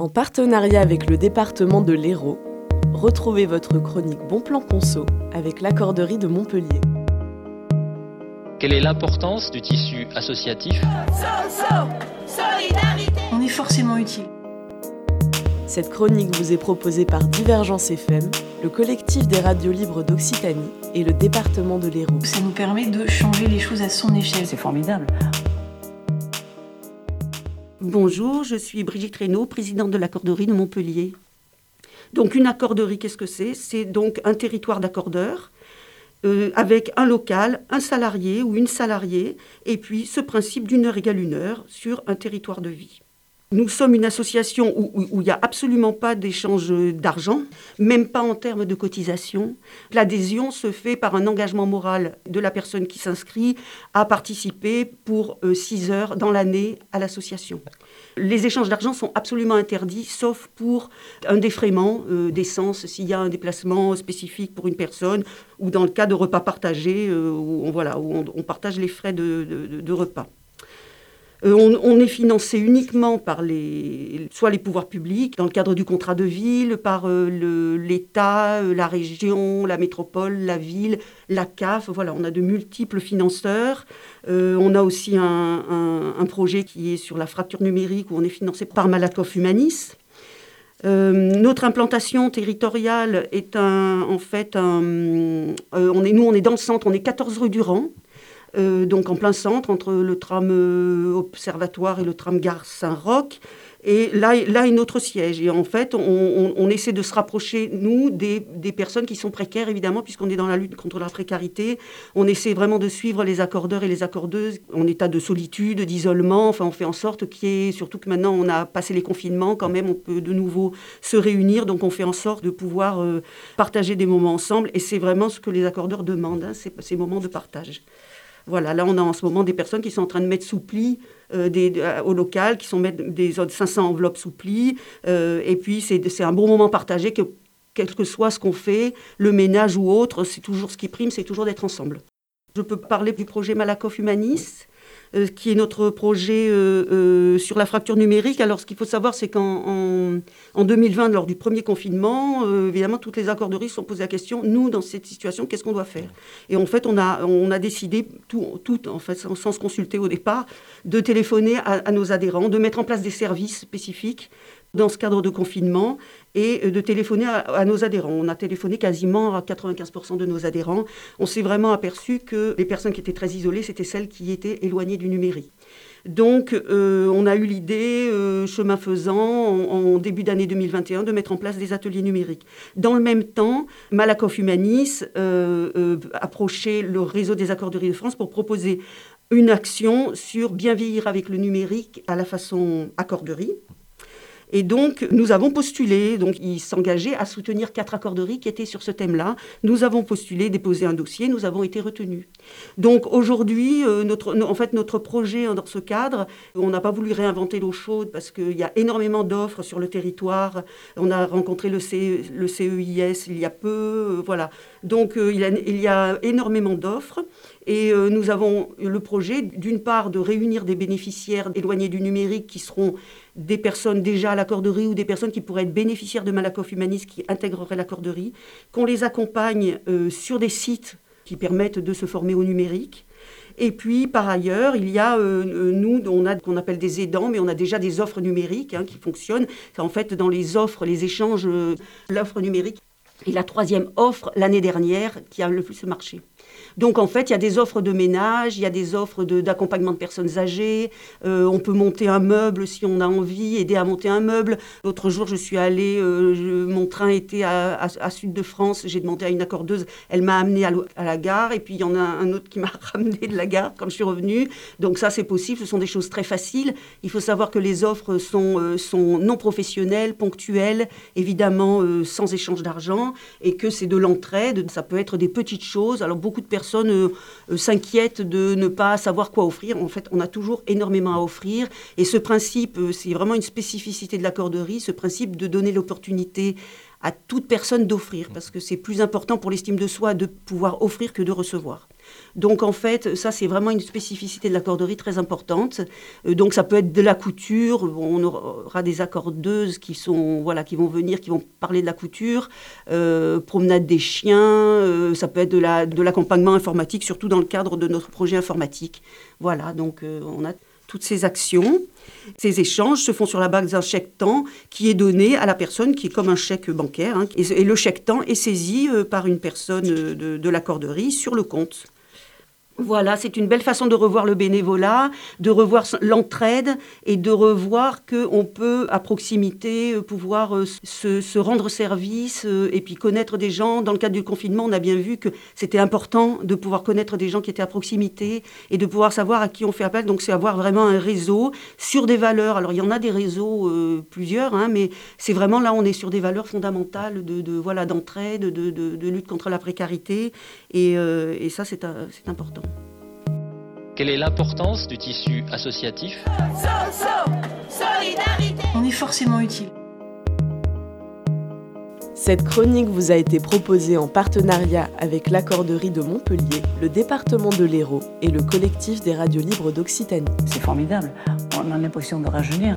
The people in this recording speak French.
En partenariat avec le département de l'Hérault, retrouvez votre chronique Bon Plan Conso avec l'accorderie de Montpellier. Quelle est l'importance du tissu associatif? On est forcément utile. Cette chronique vous est proposée par Divergence FM, le collectif des radios libres d'Occitanie et le département de l'Hérault. Ça nous permet de changer les choses à son échelle. C'est formidable. Bonjour, je suis Brigitte Reynaud, présidente de l'accorderie de Montpellier. Donc une accorderie, qu'est-ce que c'est? C'est donc un territoire d'accordeurs euh, avec un local, un salarié ou une salariée, et puis ce principe d'une heure égale une heure sur un territoire de vie. Nous sommes une association où il n'y a absolument pas d'échange d'argent, même pas en termes de cotisation. L'adhésion se fait par un engagement moral de la personne qui s'inscrit à participer pour euh, six heures dans l'année à l'association. Les échanges d'argent sont absolument interdits, sauf pour un défraiement euh, d'essence, s'il y a un déplacement spécifique pour une personne, ou dans le cas de repas partagés, euh, où on, partage les frais de repas. Euh, on, est financé uniquement par les, pouvoirs publics, dans le cadre du contrat de ville, par euh, l'État, euh, la région, la métropole, la ville, la CAF. Voilà, on a de multiples financeurs. on a aussi un, projet qui est sur la fracture numérique où on est financé par Malakoff Humanis. notre implantation territoriale est un, en fait un, nous on est dans le centre, on est 14 rue Durand. Euh, donc en plein centre, entre le tram euh, Observatoire et le tram Gare Saint-Roch. Et là, là est notre siège. Et en fait, on, essaie de se rapprocher, nous, des, personnes qui sont précaires, évidemment, puisqu'on est dans la lutte contre la précarité. On essaie vraiment de suivre les accordeurs et les accordeuses en état de solitude, d'isolement. Enfin, on fait en sorte qu'il y ait, surtout que maintenant on a passé les confinements, quand même, on peut de nouveau se réunir. Donc, on fait en sorte de pouvoir euh, partager des moments ensemble. Et c'est vraiment ce que les accordeurs demandent, hein, ces moments de partage. Voilà, là, on a en ce moment des personnes qui sont en train de mettre sous pli euh, euh, au local, qui sont mettre des 500 enveloppes sous pli. Euh, et puis, c'est un bon moment partagé que, quel que soit ce qu'on fait, le ménage ou autre, c'est toujours ce qui prime, c'est toujours d'être ensemble. Je peux parler du projet Malakoff Humanis. Euh, qui est notre projet euh, euh, sur la fracture numérique. Alors, ce qu'il faut savoir, c'est qu'en en, 2020, lors du premier confinement, évidemment, toutes les accorderies se sont posées la question, nous, dans cette situation, qu'est-ce qu'on doit faire? Et en fait, on a, on a décidé, tout, tout en fait, sans, se consulter au départ, de téléphoner à nos adhérents, de mettre en place des services spécifiques dans ce cadre de confinement et euh, de téléphoner à, nos adhérents. On a téléphoné quasiment à 95% de nos adhérents. On s'est vraiment aperçu que les personnes qui étaient très isolées, c'était celles qui étaient éloignées du numérique. Donc, euh, on a eu l'idée, euh, chemin faisant, en, début d'année 2021, de mettre en place des ateliers numériques. Dans le même temps, Malakoff Humanis approchait le réseau des accorderies de France pour proposer une action sur bien vieillir avec le numérique à la façon accorderie. Et donc, nous avons postulé, donc il s'engageait à soutenir quatre accorderies qui étaient sur ce thème-là. Nous avons postulé, déposé un dossier, nous avons été retenus. Donc aujourd'hui, euh, notre, en fait, notre projet dans ce cadre, on n'a pas voulu réinventer l'eau chaude parce qu'il y a énormément d'offres sur le territoire. On a rencontré le, CEIS il y a peu, euh, voilà. Donc euh, il, y a énormément d'offres. Et nous avons le projet, d'une part, de réunir des bénéficiaires éloignés du numérique qui seront des personnes déjà à l'accorderie ou des personnes qui pourraient être bénéficiaires de Malakoff Humanis qui intégreraient l'accorderie, qu'on les accompagne euh, sur des sites qui permettent de se former au numérique. Et puis, par ailleurs, il y a, euh, euh, nous, on a qu'on appelle des aidants, mais on a déjà des offres numériques hein, qui fonctionnent. En fait dans les offres, les échanges, l'offre numérique est la troisième offre l'année dernière qui a le plus marché. Donc en fait, il y a des offres de ménage, il y a des offres d'accompagnement de, personnes âgées. Euh, on peut monter un meuble si on a envie, aider à monter un meuble. L'autre jour, je suis allée, euh, mon train était à, Sud de France, j'ai demandé à une accordeuse, elle m'a amenée à, la gare, et puis il y en a un autre qui m'a ramené de la gare quand je suis revenue. Donc ça, c'est possible, ce sont des choses très faciles. Il faut savoir que les offres sont, euh, sont non professionnelles, ponctuelles, évidemment sans échange d'argent, et que c'est de l'entraide. Ça peut être des petites choses. Alors beaucoup de personnes personnes euh, euh, s'inquiètent de ne pas savoir quoi offrir. En fait, on a toujours énormément à offrir. Et ce principe, euh, c'est vraiment une spécificité de la corderie, ce principe de donner l'opportunité à toute personne d'offrir, parce que c'est plus important pour l'estime de soi de pouvoir offrir que de recevoir. Donc en fait, ça c'est vraiment une spécificité de la corderie très importante. Euh, donc ça peut être de la couture, on aura des accordeuses qui sont voilà qui vont venir, qui vont parler de la couture, euh, promenade des chiens, euh, ça peut être de la de l'accompagnement informatique, surtout dans le cadre de notre projet informatique. Voilà, donc on a toutes ces actions. Ces échanges se font sur la base d'un chèque temps qui est donné à la personne, qui est comme un chèque bancaire. Hein. et, le chèque temps est saisi par une personne de, de la corderie sur le compte. Voilà, c'est une belle façon de revoir le bénévolat, de revoir l'entraide et de revoir qu'on peut, à proximité, euh, pouvoir euh, se, rendre service euh, et puis connaître des gens. Dans le cadre du confinement, on a bien vu que c'était important de pouvoir connaître des gens qui étaient à proximité et de pouvoir savoir à qui on fait appel. Donc, c'est avoir vraiment un réseau sur des valeurs. Alors, il y en a des réseaux, plusieurs, hein, mais c'est vraiment là, on est sur des valeurs fondamentales de, voilà d'entraide, de, lutte contre la précarité. Et, et ça, c'est important. Quelle est l'importance du tissu associatif On est forcément utile. Cette chronique vous a été proposée en partenariat avec l'Accorderie de Montpellier, le département de l'Hérault et le collectif des radios libres d'Occitanie. C'est formidable, on a l'impression de rajeunir.